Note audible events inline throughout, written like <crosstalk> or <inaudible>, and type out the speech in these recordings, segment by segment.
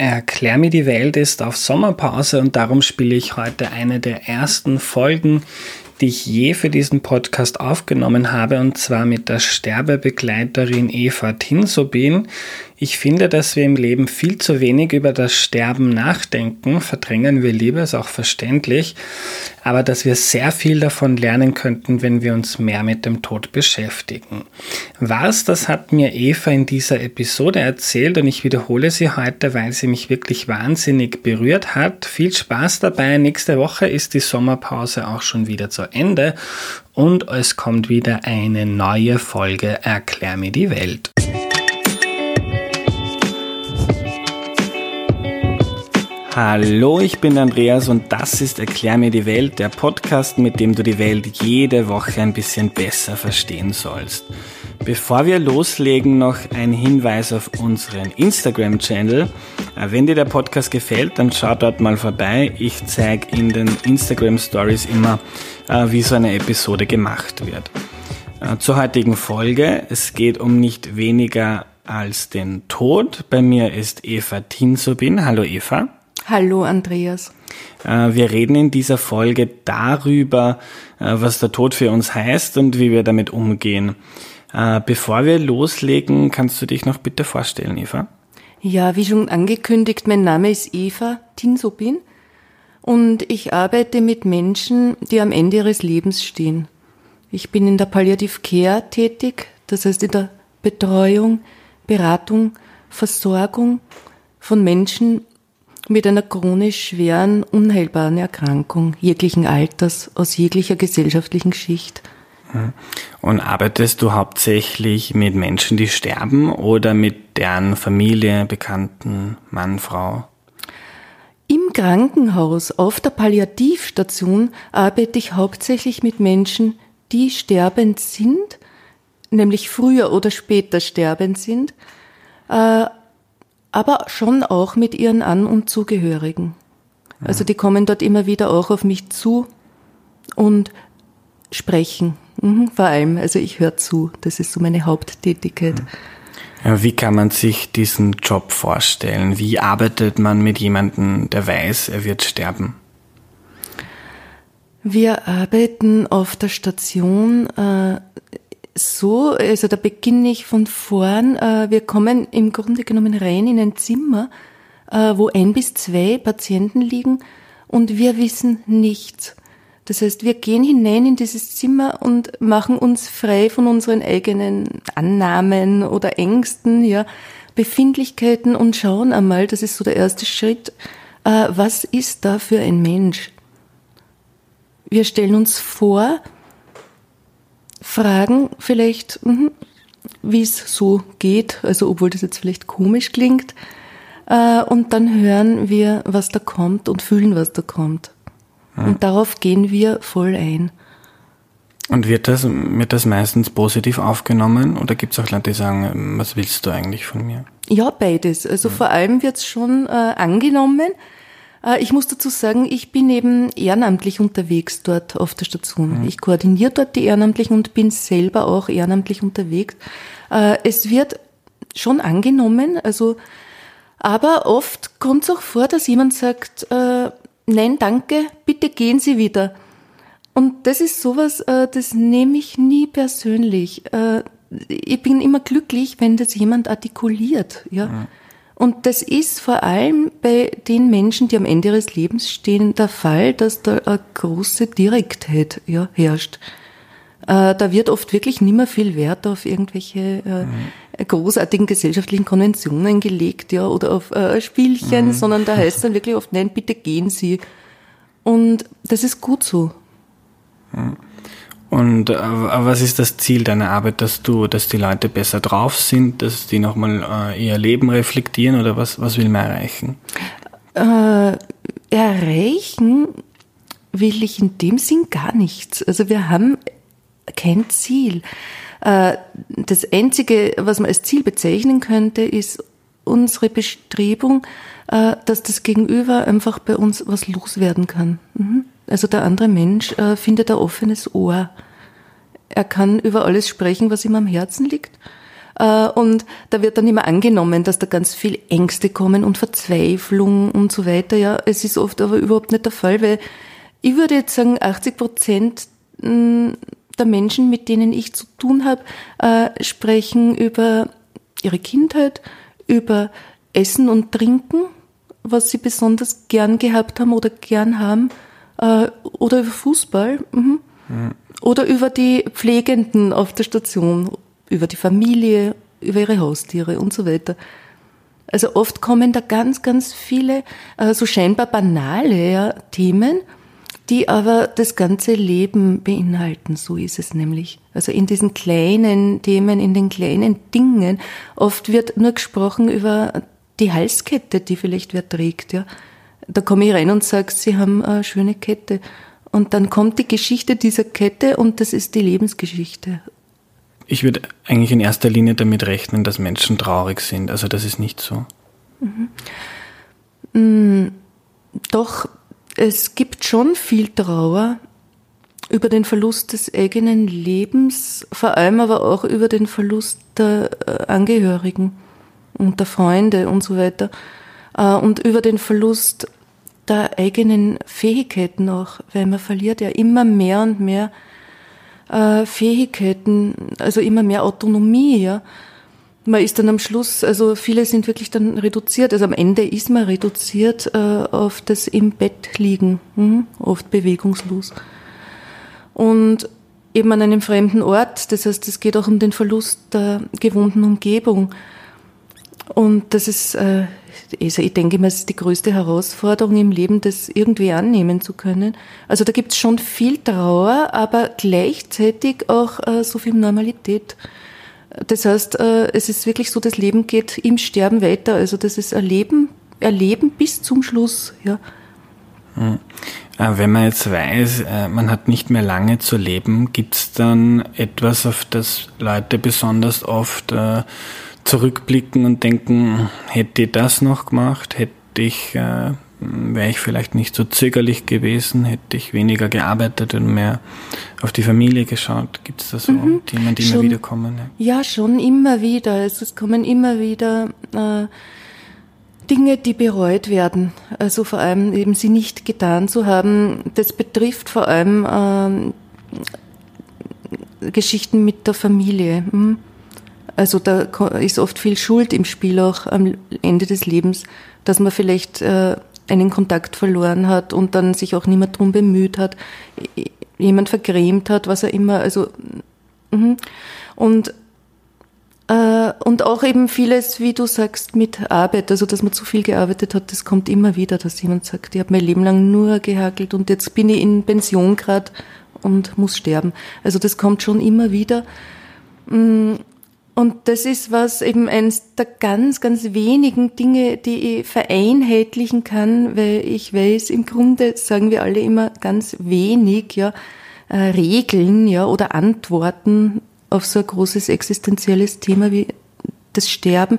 Erklär mir die Welt ist auf Sommerpause und darum spiele ich heute eine der ersten Folgen, die ich je für diesen Podcast aufgenommen habe, und zwar mit der Sterbebegleiterin Eva Tinsobin. Ich finde, dass wir im Leben viel zu wenig über das Sterben nachdenken, verdrängen wir lieber, ist auch verständlich, aber dass wir sehr viel davon lernen könnten, wenn wir uns mehr mit dem Tod beschäftigen. Was, das hat mir Eva in dieser Episode erzählt und ich wiederhole sie heute, weil sie mich wirklich wahnsinnig berührt hat. Viel Spaß dabei. Nächste Woche ist die Sommerpause auch schon wieder zu Ende und es kommt wieder eine neue Folge Erklär mir die Welt. Hallo, ich bin Andreas und das ist Erklär mir die Welt, der Podcast, mit dem du die Welt jede Woche ein bisschen besser verstehen sollst. Bevor wir loslegen, noch ein Hinweis auf unseren Instagram-Channel. Äh, wenn dir der Podcast gefällt, dann schau dort mal vorbei. Ich zeige in den Instagram Stories immer, äh, wie so eine Episode gemacht wird. Äh, zur heutigen Folge. Es geht um nicht weniger als den Tod. Bei mir ist Eva Tinsobin. Hallo Eva. Hallo Andreas. Äh, wir reden in dieser Folge darüber, äh, was der Tod für uns heißt und wie wir damit umgehen. Äh, bevor wir loslegen, kannst du dich noch bitte vorstellen, Eva? Ja, wie schon angekündigt, mein Name ist Eva Tinsobin und ich arbeite mit Menschen, die am Ende ihres Lebens stehen. Ich bin in der Palliative Care tätig, das heißt in der Betreuung, Beratung, Versorgung von Menschen mit einer chronisch schweren, unheilbaren Erkrankung jeglichen Alters, aus jeglicher gesellschaftlichen Schicht. Und arbeitest du hauptsächlich mit Menschen, die sterben oder mit deren Familie, Bekannten, Mann, Frau? Im Krankenhaus, auf der Palliativstation, arbeite ich hauptsächlich mit Menschen, die sterbend sind, nämlich früher oder später sterbend sind, äh, aber schon auch mit ihren An- und Zugehörigen. Also die kommen dort immer wieder auch auf mich zu und sprechen. Mhm, vor allem, also ich höre zu. Das ist so meine Haupttätigkeit. Ja, wie kann man sich diesen Job vorstellen? Wie arbeitet man mit jemandem, der weiß, er wird sterben? Wir arbeiten auf der Station äh, so, also da beginne ich von vorn. Äh, wir kommen im Grunde genommen rein in ein Zimmer, äh, wo ein bis zwei Patienten liegen und wir wissen nichts. Das heißt, wir gehen hinein in dieses Zimmer und machen uns frei von unseren eigenen Annahmen oder Ängsten, ja, Befindlichkeiten und schauen einmal, das ist so der erste Schritt, äh, was ist da für ein Mensch? Wir stellen uns vor, fragen vielleicht, mhm, wie es so geht, also obwohl das jetzt vielleicht komisch klingt, äh, und dann hören wir, was da kommt und fühlen, was da kommt. Ja. Und darauf gehen wir voll ein. Und wird das, wird das meistens positiv aufgenommen oder gibt es auch Leute, die sagen, was willst du eigentlich von mir? Ja, beides. Also ja. vor allem wird es schon äh, angenommen. Äh, ich muss dazu sagen, ich bin eben ehrenamtlich unterwegs dort auf der Station. Mhm. Ich koordiniere dort die Ehrenamtlichen und bin selber auch ehrenamtlich unterwegs. Äh, es wird schon angenommen, also, aber oft kommt es auch vor, dass jemand sagt, äh, nein, danke, bitte gehen Sie wieder. Und das ist sowas, das nehme ich nie persönlich. Ich bin immer glücklich, wenn das jemand artikuliert, ja. Mhm. Und das ist vor allem bei den Menschen, die am Ende ihres Lebens stehen, der Fall, dass da eine große Direktheit ja, herrscht. Äh, da wird oft wirklich nicht mehr viel Wert auf irgendwelche äh, mhm. großartigen gesellschaftlichen Konventionen gelegt, ja, oder auf äh, Spielchen, mhm. sondern da heißt dann wirklich oft, nein, bitte gehen Sie. Und das ist gut so. Mhm. Und äh, was ist das Ziel deiner Arbeit, dass du, dass die Leute besser drauf sind, dass die nochmal äh, ihr Leben reflektieren oder was, was will man erreichen? Äh, erreichen will ich in dem Sinn gar nichts. Also wir haben kein Ziel. Äh, das Einzige, was man als Ziel bezeichnen könnte, ist unsere Bestrebung, äh, dass das Gegenüber einfach bei uns was loswerden kann. Mhm. Also der andere Mensch äh, findet ein offenes Ohr. Er kann über alles sprechen, was ihm am Herzen liegt. Äh, und da wird dann immer angenommen, dass da ganz viel Ängste kommen und Verzweiflung und so weiter. Ja, es ist oft aber überhaupt nicht der Fall, weil ich würde jetzt sagen, 80 Prozent mm, der Menschen, mit denen ich zu tun habe, äh, sprechen über ihre Kindheit, über Essen und Trinken, was sie besonders gern gehabt haben oder gern haben, äh, oder über Fußball, mhm. mhm. oder über die Pflegenden auf der Station, über die Familie, über ihre Haustiere und so weiter. Also oft kommen da ganz, ganz viele äh, so scheinbar banale ja, Themen, die aber das ganze Leben beinhalten. So ist es nämlich. Also in diesen kleinen Themen, in den kleinen Dingen. Oft wird nur gesprochen über die Halskette, die vielleicht wer trägt. Ja. Da komme ich rein und sage, Sie haben eine schöne Kette. Und dann kommt die Geschichte dieser Kette und das ist die Lebensgeschichte. Ich würde eigentlich in erster Linie damit rechnen, dass Menschen traurig sind. Also das ist nicht so. Mhm. Mm, doch es gibt schon viel Trauer über den Verlust des eigenen Lebens, vor allem aber auch über den Verlust der äh, Angehörigen und der Freunde und so weiter äh, und über den Verlust der eigenen Fähigkeiten auch, weil man verliert ja immer mehr und mehr äh, Fähigkeiten, also immer mehr Autonomie, ja man ist dann am Schluss, also viele sind wirklich dann reduziert, also am Ende ist man reduziert äh, auf das im Bett liegen, hm, oft bewegungslos. Und eben an einem fremden Ort, das heißt, es geht auch um den Verlust der gewohnten Umgebung. Und das ist, äh, also ich denke mal, es ist die größte Herausforderung im Leben, das irgendwie annehmen zu können. Also da gibt es schon viel Trauer, aber gleichzeitig auch äh, so viel Normalität. Das heißt, äh, es ist wirklich so, das Leben geht im Sterben weiter. Also das ist Erleben, Erleben bis zum Schluss, ja. Hm. Äh, wenn man jetzt weiß, äh, man hat nicht mehr lange zu leben, gibt es dann etwas, auf das Leute besonders oft zurückblicken und denken, hätte ich das noch gemacht, hätte ich wäre ich vielleicht nicht so zögerlich gewesen, hätte ich weniger gearbeitet und mehr auf die Familie geschaut. Gibt es da so mhm, Themen, die schon, immer wieder kommen? Ja. ja, schon immer wieder. Also es kommen immer wieder äh, Dinge, die bereut werden. Also vor allem eben sie nicht getan zu haben. Das betrifft vor allem äh, Geschichten mit der Familie. Hm? Also da ist oft viel Schuld im Spiel auch am Ende des Lebens, dass man vielleicht äh, einen Kontakt verloren hat und dann sich auch mehr drum bemüht hat, jemand vergrämt hat, was er immer, also mhm. und äh, und auch eben vieles, wie du sagst, mit Arbeit, also dass man zu viel gearbeitet hat, das kommt immer wieder, dass jemand sagt, ich habe mein Leben lang nur gehackelt und jetzt bin ich in Pension gerade und muss sterben. Also das kommt schon immer wieder. Und das ist was eben eines der ganz, ganz wenigen Dinge, die ich vereinheitlichen kann, weil ich weiß, im Grunde sagen wir alle immer ganz wenig, ja, äh, Regeln, ja, oder Antworten auf so ein großes existenzielles Thema wie das Sterben.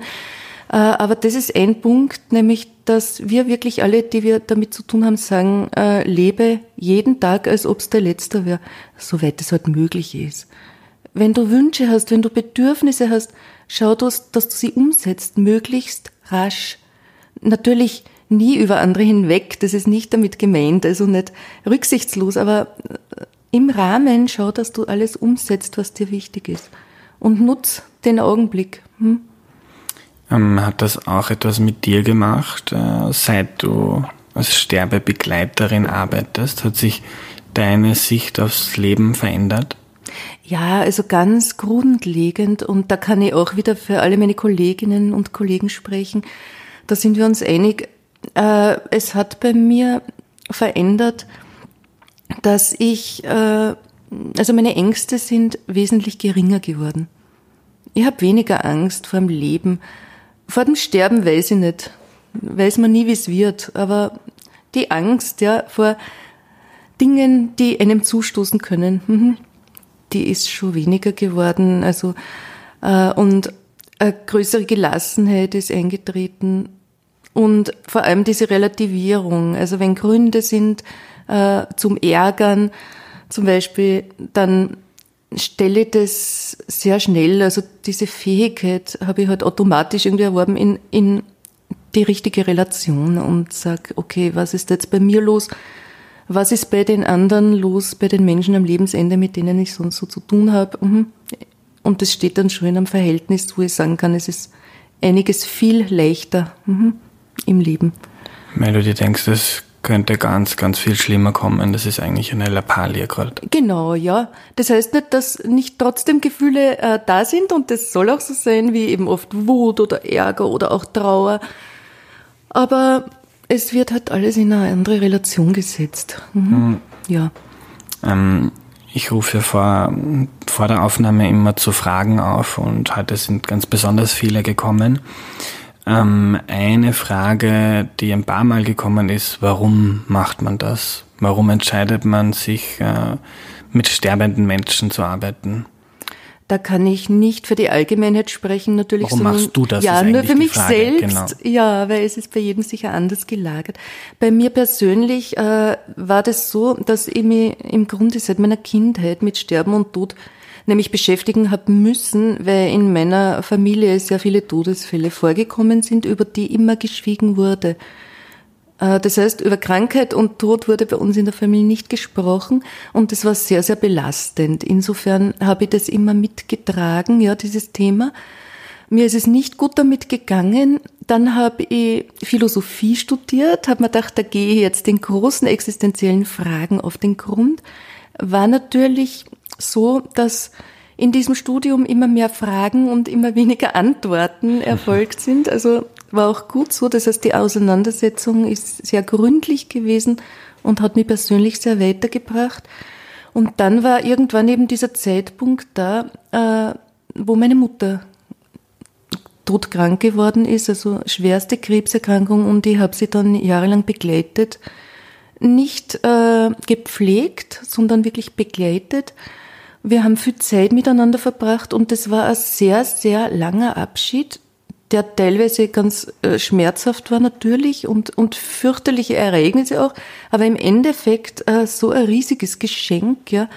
Äh, aber das ist ein Punkt, nämlich, dass wir wirklich alle, die wir damit zu tun haben, sagen, äh, lebe jeden Tag, als ob es der letzte wäre, soweit es halt möglich ist. Wenn du Wünsche hast, wenn du Bedürfnisse hast, schau, dass, dass du sie umsetzt, möglichst rasch. Natürlich nie über andere hinweg, das ist nicht damit gemeint, also nicht rücksichtslos, aber äh, im Rahmen schau, dass du alles umsetzt, was dir wichtig ist. Und nutz den Augenblick. Hm? Ähm, hat das auch etwas mit dir gemacht, äh, seit du als Sterbebegleiterin arbeitest? Hat sich deine Sicht aufs Leben verändert? Ja, also ganz grundlegend und da kann ich auch wieder für alle meine Kolleginnen und Kollegen sprechen. Da sind wir uns einig. Äh, es hat bei mir verändert, dass ich, äh, also meine Ängste sind wesentlich geringer geworden. Ich habe weniger Angst vor dem Leben. Vor dem Sterben weiß ich nicht. Weiß man nie, wie es wird. Aber die Angst, ja, vor Dingen, die einem zustoßen können, mhm die ist schon weniger geworden. Also äh, und eine größere Gelassenheit ist eingetreten und vor allem diese Relativierung. Also wenn Gründe sind äh, zum Ärgern, zum Beispiel, dann stelle das sehr schnell, also diese Fähigkeit habe ich halt automatisch irgendwie erworben in, in die richtige Relation und sag, okay, was ist jetzt bei mir los? Was ist bei den anderen los, bei den Menschen am Lebensende, mit denen ich sonst so zu tun habe? Mhm. Und das steht dann schon in einem Verhältnis, wo ich sagen kann, es ist einiges viel leichter mhm, im Leben. Weil du dir denkst, es könnte ganz, ganz viel schlimmer kommen. Das ist eigentlich eine Lappalie gerade. Genau, ja. Das heißt nicht, dass nicht trotzdem Gefühle äh, da sind und das soll auch so sein, wie eben oft Wut oder Ärger oder auch Trauer. Aber es wird halt alles in eine andere Relation gesetzt. Mhm. Mhm. Ja. Ähm, ich rufe vor, vor der Aufnahme immer zu Fragen auf und heute sind ganz besonders viele gekommen. Ähm, eine Frage, die ein paar Mal gekommen ist, warum macht man das? Warum entscheidet man sich, äh, mit sterbenden Menschen zu arbeiten? Da kann ich nicht für die Allgemeinheit sprechen, natürlich. Warum sondern, machst du das? Ja, nur für mich Frage. selbst. Genau. Ja, weil es ist bei jedem sicher anders gelagert. Bei mir persönlich äh, war das so, dass ich mich im Grunde seit meiner Kindheit mit Sterben und Tod nämlich beschäftigen habe müssen, weil in meiner Familie sehr viele Todesfälle vorgekommen sind, über die immer geschwiegen wurde. Äh, das heißt, über Krankheit und Tod wurde bei uns in der Familie nicht gesprochen und das war sehr, sehr belastend. Insofern habe ich das immer mitgetragen, ja, dieses Thema. Mir ist es nicht gut damit gegangen. Dann habe ich Philosophie studiert, habe mir gedacht, da gehe ich jetzt den großen existenziellen Fragen auf den Grund. War natürlich so, dass in diesem Studium immer mehr Fragen und immer weniger Antworten erfolgt sind. Also war auch gut so. Das heißt, die Auseinandersetzung ist sehr gründlich gewesen und hat mich persönlich sehr weitergebracht. Und dann war irgendwann eben dieser Zeitpunkt da, äh, wo meine Mutter todkrank geworden ist, also schwerste Krebserkrankung und ich habe sie dann jahrelang begleitet. Nicht äh, gepflegt, sondern wirklich begleitet. Wir haben viel Zeit miteinander verbracht und das war ein sehr, sehr langer Abschied, der teilweise ganz äh, schmerzhaft war natürlich und, und fürchterliche Ereignisse auch, aber im Endeffekt äh, so ein riesiges Geschenk, ja,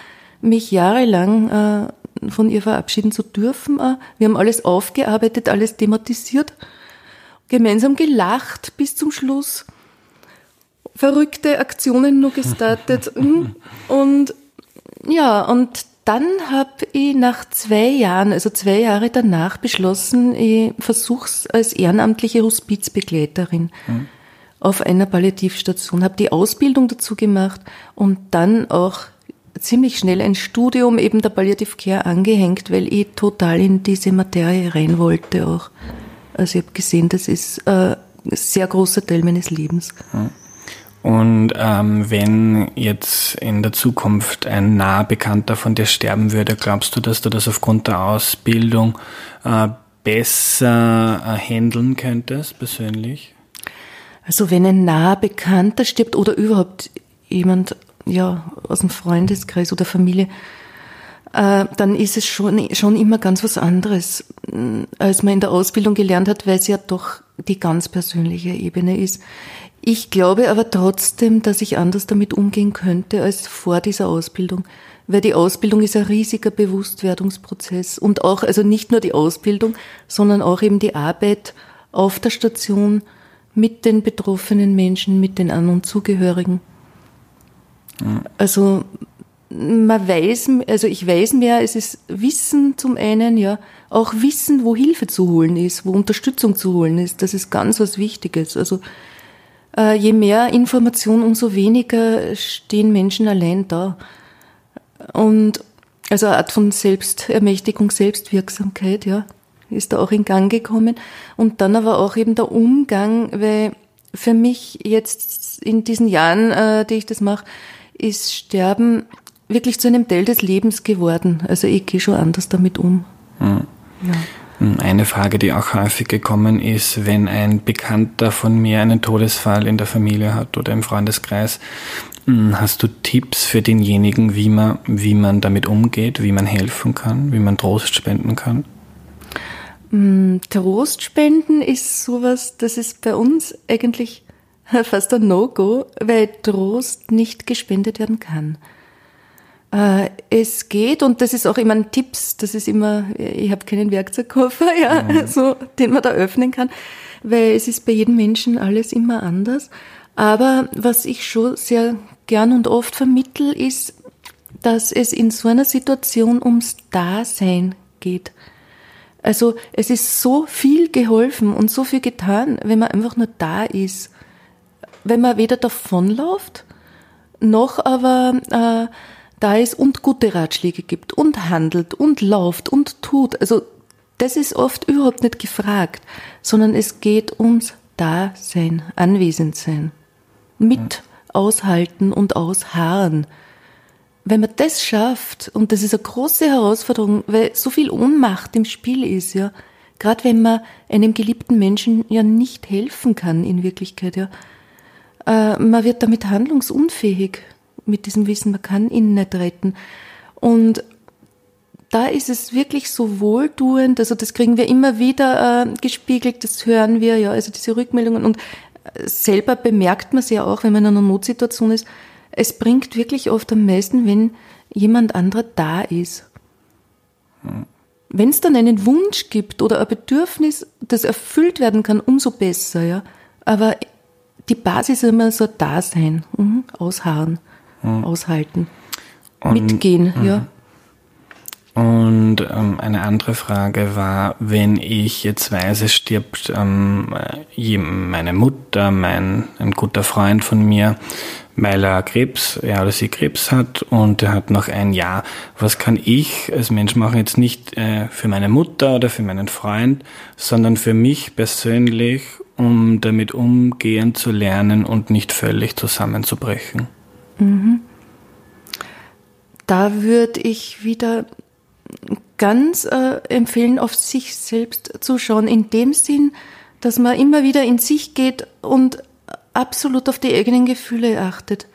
mich jahrelang äh, von ihr verabschieden zu dürfen. Äh. Wir haben alles aufgearbeitet, alles thematisiert, gemeinsam gelacht bis zum Schluss, verrückte Aktionen nur gestartet mhm. und ja, und dann habe ich nach zwei Jahren, also zwei Jahre danach, beschlossen, ich versuch's als ehrenamtliche Hospizbegleiterin mhm. auf einer Palliativstation. Habe die Ausbildung dazu gemacht und dann auch ziemlich schnell ein Studium eben der Palliative Care angehängt, weil ich total in diese Materie rein wollte auch. Also ich habe gesehen, das ist äh, ein sehr großer Teil meines Lebens. Mhm. Und ähm, wenn jetzt in der Zukunft ein nah Bekannter von dir sterben würde, glaubst du, dass du das aufgrund der Ausbildung äh, besser äh, handeln könntest, persönlich? Also wenn ein nah Bekannter stirbt oder überhaupt jemand ja, aus dem Freundeskreis oder Familie, äh, dann ist es schon, schon immer ganz was anderes, als man in der Ausbildung gelernt hat, weil es ja doch die ganz persönliche Ebene ist. Ich glaube aber trotzdem, dass ich anders damit umgehen könnte als vor dieser Ausbildung. Weil die Ausbildung ist ein riesiger Bewusstwerdungsprozess und auch, also nicht nur die Ausbildung, sondern auch eben die Arbeit auf der Station mit den betroffenen Menschen, mit den An- und Zugehörigen. Ja. Also man weiß, also ich weiß mehr, es ist Wissen zum einen, ja, auch Wissen, wo Hilfe zu holen ist, wo Unterstützung zu holen ist, das ist ganz was Wichtiges. Also äh, je mehr Information, umso weniger stehen Menschen allein da. Und also eine Art von Selbstermächtigung, Selbstwirksamkeit, ja, ist da auch in Gang gekommen. Und dann aber auch eben der Umgang, weil für mich jetzt in diesen Jahren, äh, die ich das mache, ist Sterben wirklich zu einem Teil des Lebens geworden. Also ich gehe schon anders damit um. Mhm. Ja. Eine Frage, die auch häufig gekommen ist, wenn ein Bekannter von mir einen Todesfall in der Familie hat oder im Freundeskreis, hm, hast du Tipps für denjenigen, wie man, wie man damit umgeht, wie man helfen kann, wie man Trost spenden kann? Hm, Trost spenden ist sowas, das ist bei uns eigentlich <laughs> fast ein No-Go, weil Trost nicht gespendet werden kann. Äh, es geht, und das ist auch immer ein Tipps, das ist immer, ich habe keinen Werkzeugkoffer, <laughs> ja, mhm. so, den man da öffnen kann, weil es ist bei jedem Menschen alles immer anders. Aber was ich schon sehr gern und oft vermittel, ist, dass es in so einer Situation ums Dasein geht. Also es ist so viel geholfen und so viel getan, wenn man einfach nur da ist. Wenn man weder davonläuft, noch aber äh, da ist und gute Ratschläge gibt und handelt und lauft und tut. Also das ist oft überhaupt nicht gefragt, sondern es geht ums Dasein, Anwesendsein. Mit aushalten und ausharren. Wenn man das schafft, und das ist eine große Herausforderung, weil so viel Ohnmacht im Spiel ist, ja, gerade wenn man einem geliebten Menschen ja nicht helfen kann in Wirklichkeit, ja, äh, man wird damit handlungsunfähig mit diesem Wissen, man kann ihn nicht retten. Und da ist es wirklich so wohltuend, also das kriegen wir immer wieder äh, gespiegelt, das hören wir, ja, also diese Rückmeldungen und äh, selber bemerkt man es ja auch, wenn man in einer Notsituation ist, es bringt wirklich oft am meisten, wenn jemand anderer da ist. Wenn es dann einen Wunsch gibt oder ein Bedürfnis, das erfüllt werden kann, umso besser, ja. Aber die Basis ist immer so Dasein, mhm. ausharren mhm. aushalten. Und, Mitgehen, mhm. ja. Und ähm, eine andere Frage war, wenn ich jetzt weiß, es stirbt ähm, meine Mutter, mein, ein guter Freund von mir, weil er Krebs, er oder sie Krebs hat und er hat noch ein Jahr. Was kann ich als Mensch machen? Jetzt nicht äh, für meine Mutter oder für meinen Freund, sondern für mich persönlich, um damit umgehen zu lernen und nicht völlig zusammenzubrechen. Mhm. Da würde ich wieder ganz äh, empfehlen, auf sich selbst zu schauen, in dem Sinn, dass man immer wieder in sich geht und absolut auf die eigenen Gefühle achtet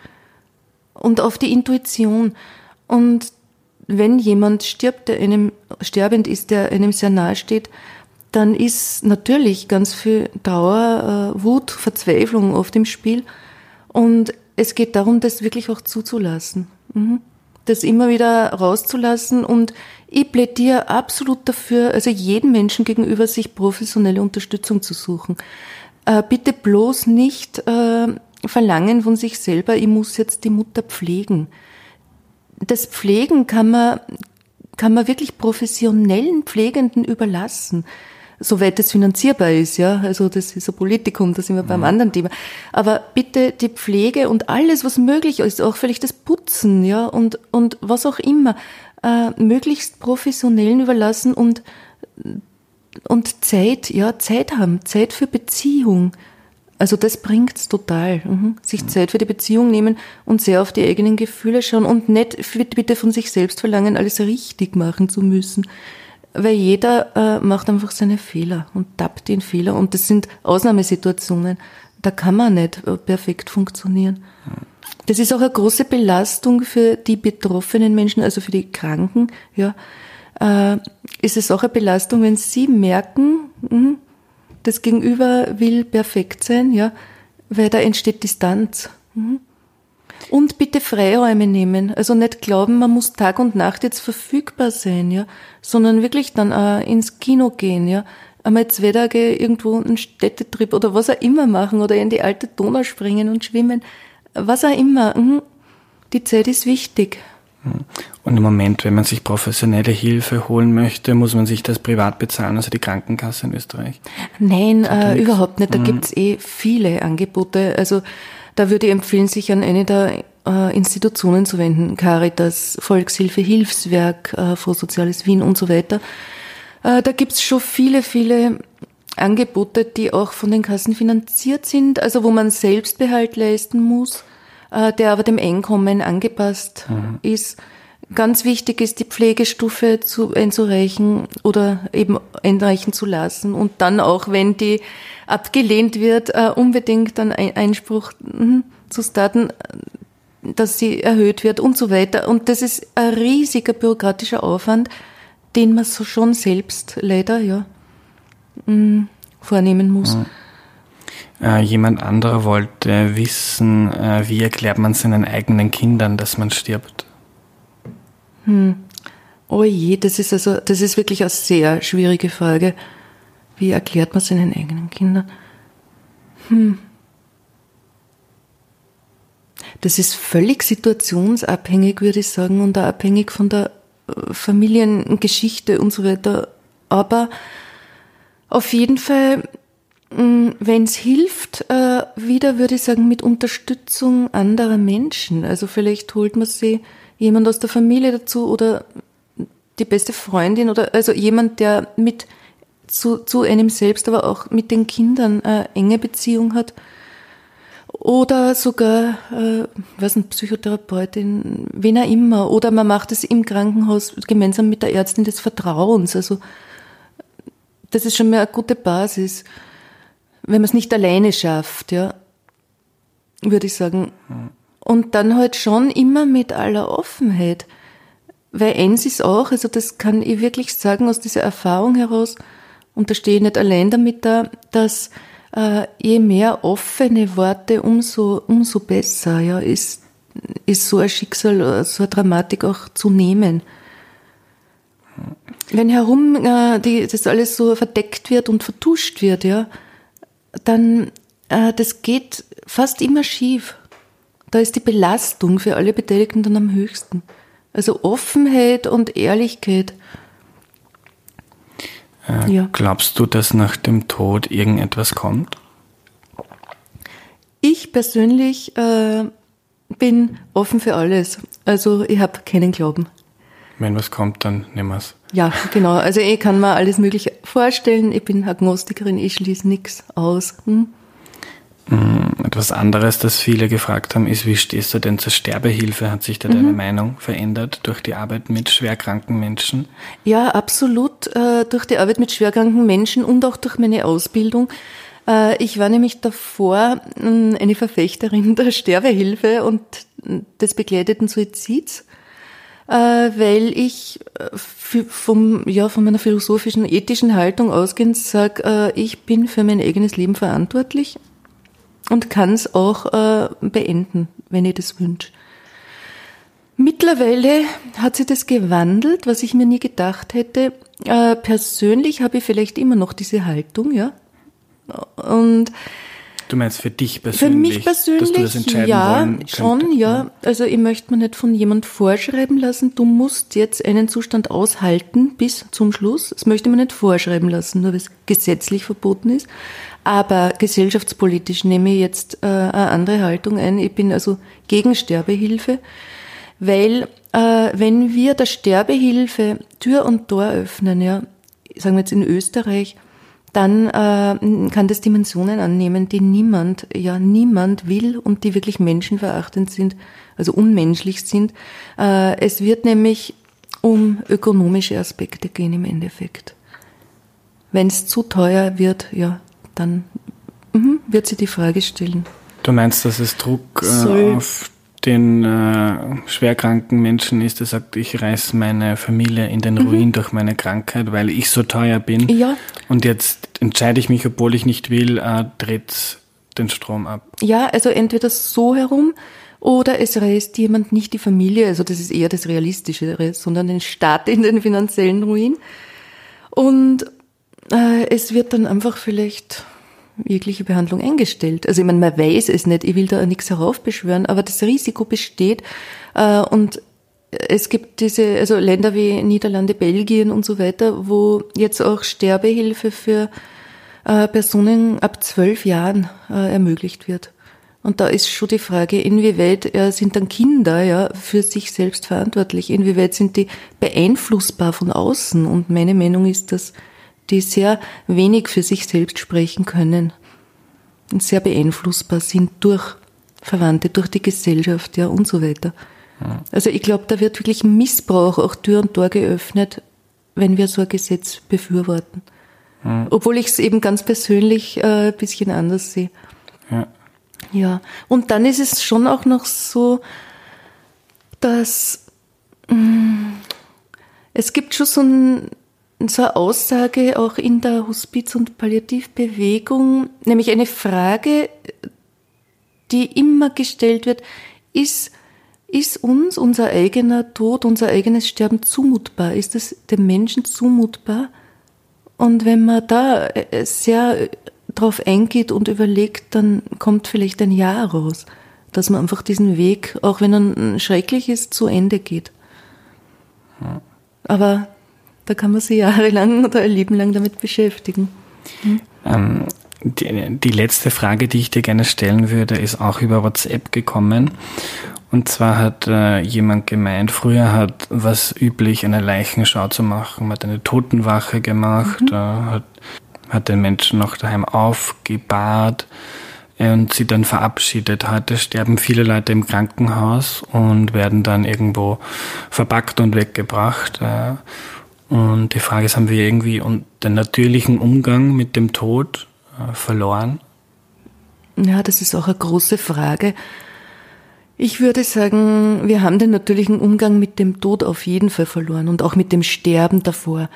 und auf die Intuition. Und wenn jemand stirbt, der einem sterbend ist, der einem sehr nahe steht, dann ist natürlich ganz viel Trauer, äh, Wut, Verzweiflung auf dem Spiel. Und es geht darum, das wirklich auch zuzulassen. Mhm. Das immer wieder rauszulassen und ich plädiere absolut dafür, also jedem Menschen gegenüber sich professionelle Unterstützung zu suchen. Äh, bitte bloß nicht äh, verlangen von sich selber, ich muss jetzt die Mutter pflegen. Das Pflegen kann man, kann man wirklich professionellen Pflegenden überlassen soweit es finanzierbar ist, ja. Also das ist ein Politikum, da sind wir beim mhm. anderen Thema. Aber bitte die Pflege und alles, was möglich ist, auch vielleicht das Putzen, ja, und, und was auch immer, äh, möglichst professionellen überlassen und, und Zeit, ja, Zeit haben, Zeit für Beziehung. Also das bringt's total. Mhm. Sich mhm. Zeit für die Beziehung nehmen und sehr auf die eigenen Gefühle schauen und nicht bitte von sich selbst verlangen, alles richtig machen zu müssen weil jeder äh, macht einfach seine Fehler und tappt in Fehler und das sind Ausnahmesituationen. Da kann man nicht äh, perfekt funktionieren. Das ist auch eine große Belastung für die betroffenen Menschen, also für die Kranken. Ja, äh, ist es auch eine Belastung, wenn sie merken, mh, das Gegenüber will perfekt sein, ja, weil da entsteht Distanz. Mhm. Und bitte Freiräume nehmen. Also nicht glauben, man muss Tag und Nacht jetzt verfügbar sein, ja, sondern wirklich dann äh, ins Kino gehen, ja. Einmal zwei Tage irgendwo einen Städtetrip oder was auch immer machen oder in die alte Donau springen und schwimmen. Was auch immer. Mhm. Die Zeit ist wichtig. Und im Moment, wenn man sich professionelle Hilfe holen möchte, muss man sich das privat bezahlen, also die Krankenkasse in Österreich? Nein, äh, überhaupt nicht. Da mhm. gibt's eh viele Angebote. Also da würde ich empfehlen, sich an eine der äh, Institutionen zu wenden, Caritas, Volkshilfe, Hilfswerk, äh, Frohsoziales Wien und so weiter. Äh, da gibt's schon viele, viele Angebote, die auch von den Kassen finanziert sind, also wo man Selbstbehalt leisten muss, der aber dem Einkommen angepasst mhm. ist. Ganz wichtig ist, die Pflegestufe zu, einzureichen oder eben einreichen zu lassen und dann auch, wenn die abgelehnt wird, äh, unbedingt dann Einspruch mh, zu starten, dass sie erhöht wird und so weiter. Und das ist ein riesiger bürokratischer Aufwand, den man so schon selbst leider ja mh, vornehmen muss. Mhm. Äh, jemand anderer wollte wissen, äh, wie erklärt man seinen eigenen Kindern, dass man stirbt? Hm. Oh je, das ist also, das ist wirklich eine sehr schwierige Frage. Wie erklärt man seinen eigenen Kindern? Hm. Das ist völlig situationsabhängig, würde ich sagen, und auch abhängig von der äh, Familiengeschichte und so weiter. Aber auf jeden Fall, wenn es hilft, äh, wieder würde ich sagen, mit Unterstützung anderer Menschen. Also vielleicht holt man sie jemand aus der Familie dazu oder die beste Freundin oder also jemand, der mit zu, zu einem selbst, aber auch mit den Kindern eine enge Beziehung hat. Oder sogar, äh, was ein Psychotherapeutin, wen auch immer. Oder man macht es im Krankenhaus gemeinsam mit der Ärztin des Vertrauens. Also das ist schon mal eine gute Basis. Wenn man es nicht alleine schafft, ja, würde ich sagen. Und dann halt schon immer mit aller Offenheit. Weil eins ist auch, also das kann ich wirklich sagen aus dieser Erfahrung heraus, und da stehe ich nicht allein damit da, dass äh, je mehr offene Worte, umso, umso besser, ja, ist, ist so ein Schicksal, so eine Dramatik auch zu nehmen. Wenn herum äh, die, das alles so verdeckt wird und vertuscht wird, ja, dann äh, das geht fast immer schief. Da ist die Belastung für alle Beteiligten dann am höchsten. Also Offenheit und Ehrlichkeit. Äh, ja. Glaubst du, dass nach dem Tod irgendetwas kommt? Ich persönlich äh, bin offen für alles. Also ich habe keinen Glauben. Wenn was kommt, dann nehmen wir es. Ja, genau. Also ich kann mir alles Mögliche vorstellen. Ich bin Agnostikerin, ich schließe nichts aus. Hm? Mm, etwas anderes, das viele gefragt haben, ist, wie stehst du denn zur Sterbehilfe? Hat sich da mhm. deine Meinung verändert durch die Arbeit mit schwerkranken Menschen? Ja, absolut. Äh, durch die Arbeit mit schwerkranken Menschen und auch durch meine Ausbildung. Äh, ich war nämlich davor mm, eine Verfechterin <laughs> der Sterbehilfe und des begleiteten Suizids, weil ich vom, ja, von meiner philosophischen, ethischen Haltung ausgehend sage, ich bin für mein eigenes Leben verantwortlich und kann es auch äh, beenden, wenn ich das wünsche. Mittlerweile hat sich das gewandelt, was ich mir nie gedacht hätte. Äh, persönlich habe ich vielleicht immer noch diese Haltung, ja. Und Du meinst für dich persönlich? Für mich persönlich, dass du das entscheiden ja, wollen schon, ja. Also ich möchte mir nicht von jemand vorschreiben lassen, du musst jetzt einen Zustand aushalten bis zum Schluss. Das möchte man nicht vorschreiben lassen, nur weil es gesetzlich verboten ist. Aber gesellschaftspolitisch nehme ich jetzt äh, eine andere Haltung ein. Ich bin also gegen Sterbehilfe, weil äh, wenn wir der Sterbehilfe Tür und Tor öffnen, ja, sagen wir jetzt in Österreich, dann äh, kann das Dimensionen annehmen, die niemand, ja niemand will und die wirklich menschenverachtend sind, also unmenschlich sind. Äh, es wird nämlich um ökonomische Aspekte gehen im Endeffekt. Wenn es zu teuer wird, ja, dann mhm, wird sie die Frage stellen. Du meinst, dass es Druck äh, auf den äh, schwerkranken Menschen ist, der sagt, ich reiß meine Familie in den mhm. Ruin mhm. durch meine Krankheit, weil ich so teuer bin. Ja. Und jetzt entscheide ich mich, obwohl ich nicht will, äh, dreht den Strom ab. Ja, also entweder so herum oder es reißt jemand nicht die Familie, also das ist eher das Realistischere, sondern den Staat in den finanziellen Ruin. Und äh, es wird dann einfach vielleicht jegliche Behandlung eingestellt. Also ich meine, man weiß es nicht, ich will da nichts heraufbeschwören, aber das Risiko besteht äh, und es gibt diese, also Länder wie Niederlande, Belgien und so weiter, wo jetzt auch Sterbehilfe für äh, Personen ab zwölf Jahren äh, ermöglicht wird. Und da ist schon die Frage, inwieweit äh, sind dann Kinder ja für sich selbst verantwortlich? Inwieweit sind die beeinflussbar von außen? Und meine Meinung ist, dass die sehr wenig für sich selbst sprechen können und sehr beeinflussbar sind durch Verwandte, durch die Gesellschaft, ja, und so weiter. Ja. Also ich glaube, da wird wirklich Missbrauch auch Tür und Tor geöffnet, wenn wir so ein Gesetz befürworten. Ja. Obwohl ich es eben ganz persönlich äh, ein bisschen anders sehe. Ja. ja. Und dann ist es schon auch noch so, dass mh, mm, es gibt schon so ein so eine Aussage auch in der Hospiz- und Palliativbewegung, nämlich eine Frage, die immer gestellt wird, ist ist uns unser eigener Tod, unser eigenes Sterben zumutbar? Ist es dem Menschen zumutbar? Und wenn man da äh, sehr drauf eingeht und überlegt, dann kommt vielleicht ein Ja raus, dass man einfach diesen Weg, auch wenn er schrecklich ist, zu Ende geht. Aber da kann man sich jahrelang <laughs> oder ein Leben lang damit beschäftigen. Hm? Ähm, die, die letzte Frage, die ich dir gerne stellen würde, ist auch über WhatsApp gekommen. Und zwar hat äh, jemand gemeint, früher hat was üblich, eine Leichenschau zu machen. Man hat eine Totenwache gemacht, mhm. äh, hat, hat den Menschen noch daheim aufgebahrt und sie dann verabschiedet. Heute sterben viele Leute im Krankenhaus und werden dann irgendwo verpackt und weggebracht. Und die Frage ist, haben wir irgendwie den natürlichen Umgang mit dem Tod äh, verloren? Ja, das ist auch eine große Frage. Ich würde sagen, wir haben den natürlichen Umgang mit dem Tod auf jeden Fall verloren und auch mit dem Sterben davor,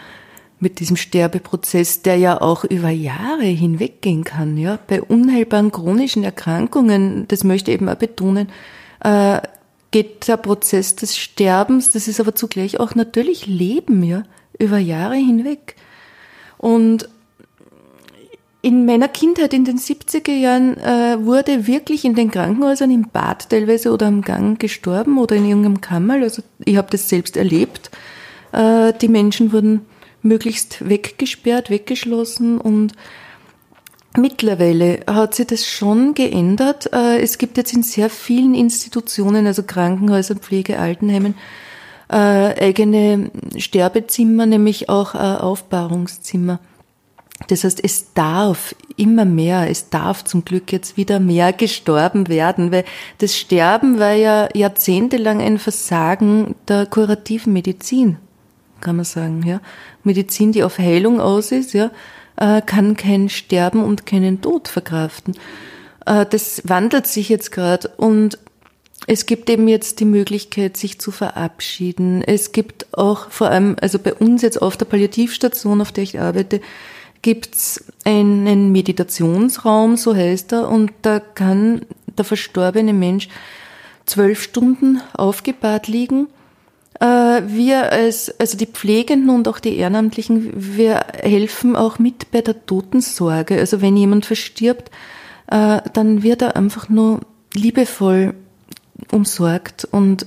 mit diesem Sterbeprozess, der ja auch über Jahre hinweggehen kann. Ja, bei unheilbaren chronischen Erkrankungen, das möchte ich eben auch betonen, äh, geht der Prozess des Sterbens, das ist aber zugleich auch natürlich Leben, ja, über Jahre hinweg. Und in meiner Kindheit in den 70er Jahren äh, wurde wirklich in den Krankenhäusern im Bad teilweise oder am Gang gestorben oder in irgendeinem Kammerl. Also ich habe das selbst erlebt. Äh, die Menschen wurden möglichst weggesperrt, weggeschlossen und mittlerweile hat sich das schon geändert. Äh, es gibt jetzt in sehr vielen Institutionen, also Krankenhäusern, Pflege, Altenheimen, äh, eigene Sterbezimmer, nämlich auch äh, Aufbahrungszimmer. Das heißt, es darf immer mehr, es darf zum Glück jetzt wieder mehr gestorben werden, weil das Sterben war ja jahrzehntelang ein Versagen der kurativen Medizin, kann man sagen, ja. Medizin, die auf Heilung aus ist, ja, äh, kann kein Sterben und keinen Tod verkraften. Äh, das wandelt sich jetzt gerade und es gibt eben jetzt die Möglichkeit, sich zu verabschieden. Es gibt auch vor allem, also bei uns jetzt auf der Palliativstation, auf der ich arbeite, gibt's einen Meditationsraum, so heißt er, und da kann der verstorbene Mensch zwölf Stunden aufgebahrt liegen. Äh, wir als, also die Pflegenden und auch die Ehrenamtlichen, wir helfen auch mit bei der Totensorge. Also wenn jemand verstirbt, äh, dann wird er einfach nur liebevoll umsorgt und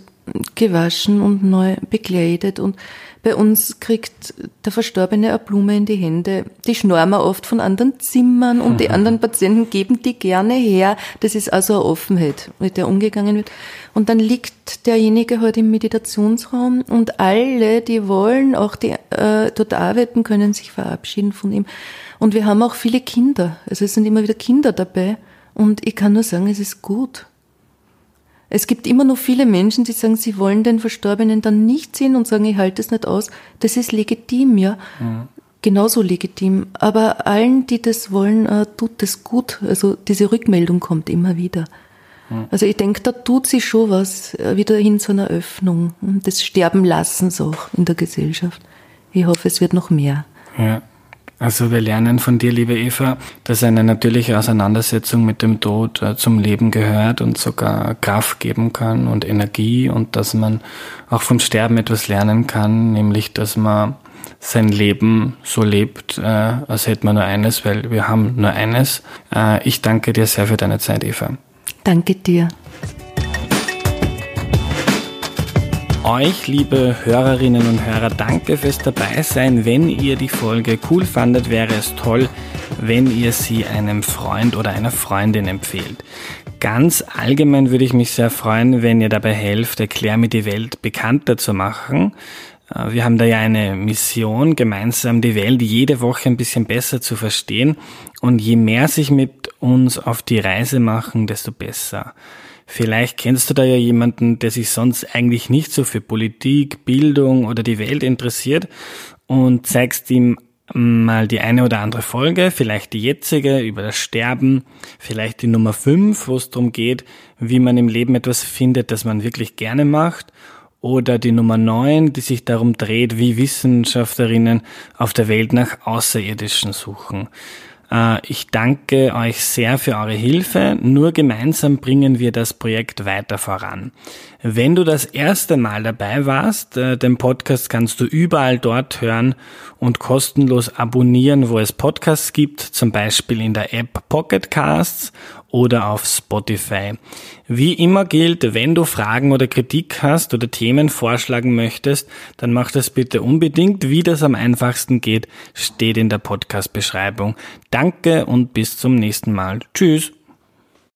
gewaschen und neu bekleidet und bei uns kriegt der Verstorbene eine Blume in die Hände. Die schnorren wir oft von anderen Zimmern und die anderen Patienten geben die gerne her. Das ist also eine Offenheit, mit der umgegangen wird. Und dann liegt derjenige heute halt im Meditationsraum und alle, die wollen, auch die äh, dort arbeiten, können sich verabschieden von ihm. Und wir haben auch viele Kinder. Also es sind immer wieder Kinder dabei. Und ich kann nur sagen, es ist gut. Es gibt immer noch viele Menschen, die sagen, sie wollen den Verstorbenen dann nicht sehen und sagen, ich halte es nicht aus. Das ist legitim, ja. Mhm. Genauso legitim. Aber allen, die das wollen, äh, tut es gut. Also diese Rückmeldung kommt immer wieder. Mhm. Also ich denke, da tut sich schon was äh, wieder hin zu einer Öffnung des Sterbenlassens auch in der Gesellschaft. Ich hoffe, es wird noch mehr. Ja. Also wir lernen von dir, liebe Eva, dass eine natürliche Auseinandersetzung mit dem Tod äh, zum Leben gehört und sogar Kraft geben kann und Energie und dass man auch vom Sterben etwas lernen kann, nämlich dass man sein Leben so lebt, äh, als hätte man nur eines, weil wir haben nur eines. Äh, ich danke dir sehr für deine Zeit, Eva. Danke dir. Euch, liebe Hörerinnen und Hörer, danke fürs Dabeisein. Wenn ihr die Folge cool fandet, wäre es toll, wenn ihr sie einem Freund oder einer Freundin empfehlt. Ganz allgemein würde ich mich sehr freuen, wenn ihr dabei helft, Erklär mir die Welt bekannter zu machen. Äh, wir haben da ja eine Mission, gemeinsam die Welt jede Woche ein bisschen besser zu verstehen. Und je mehr sich mit uns auf die Reise machen, desto besser. Vielleicht kennst du da ja jemanden, der sich sonst eigentlich nicht so für Politik, Bildung oder die Welt interessiert und zeigst ihm mal die eine oder andere Folge, vielleicht die jetzige über das Sterben, vielleicht die Nummer 5, wo es darum geht, wie man im Leben etwas findet, das man wirklich gerne macht, oder die Nummer 9, die sich darum dreht, wie Wissenschaftlerinnen auf der Welt nach Außerirdischen suchen. Äh, ich danke euch sehr für eure Hilfe. Nur gemeinsam bringen wir das Projekt weiter voran. Wenn du das erste Mal dabei warst, äh, den Podcast kannst du überall dort hören und kostenlos abonnieren, wo es Podcasts gibt, zum Beispiel in der App Pocket Casts oder auf Spotify. Wie immer gilt, wenn du Fragen oder Kritik hast oder Themen vorschlagen möchtest, dann mach das bitte unbedingt. Wie das am einfachsten geht, steht in der Podcast-Beschreibung. Danke und bis zum nächsten Mal. Tschüss.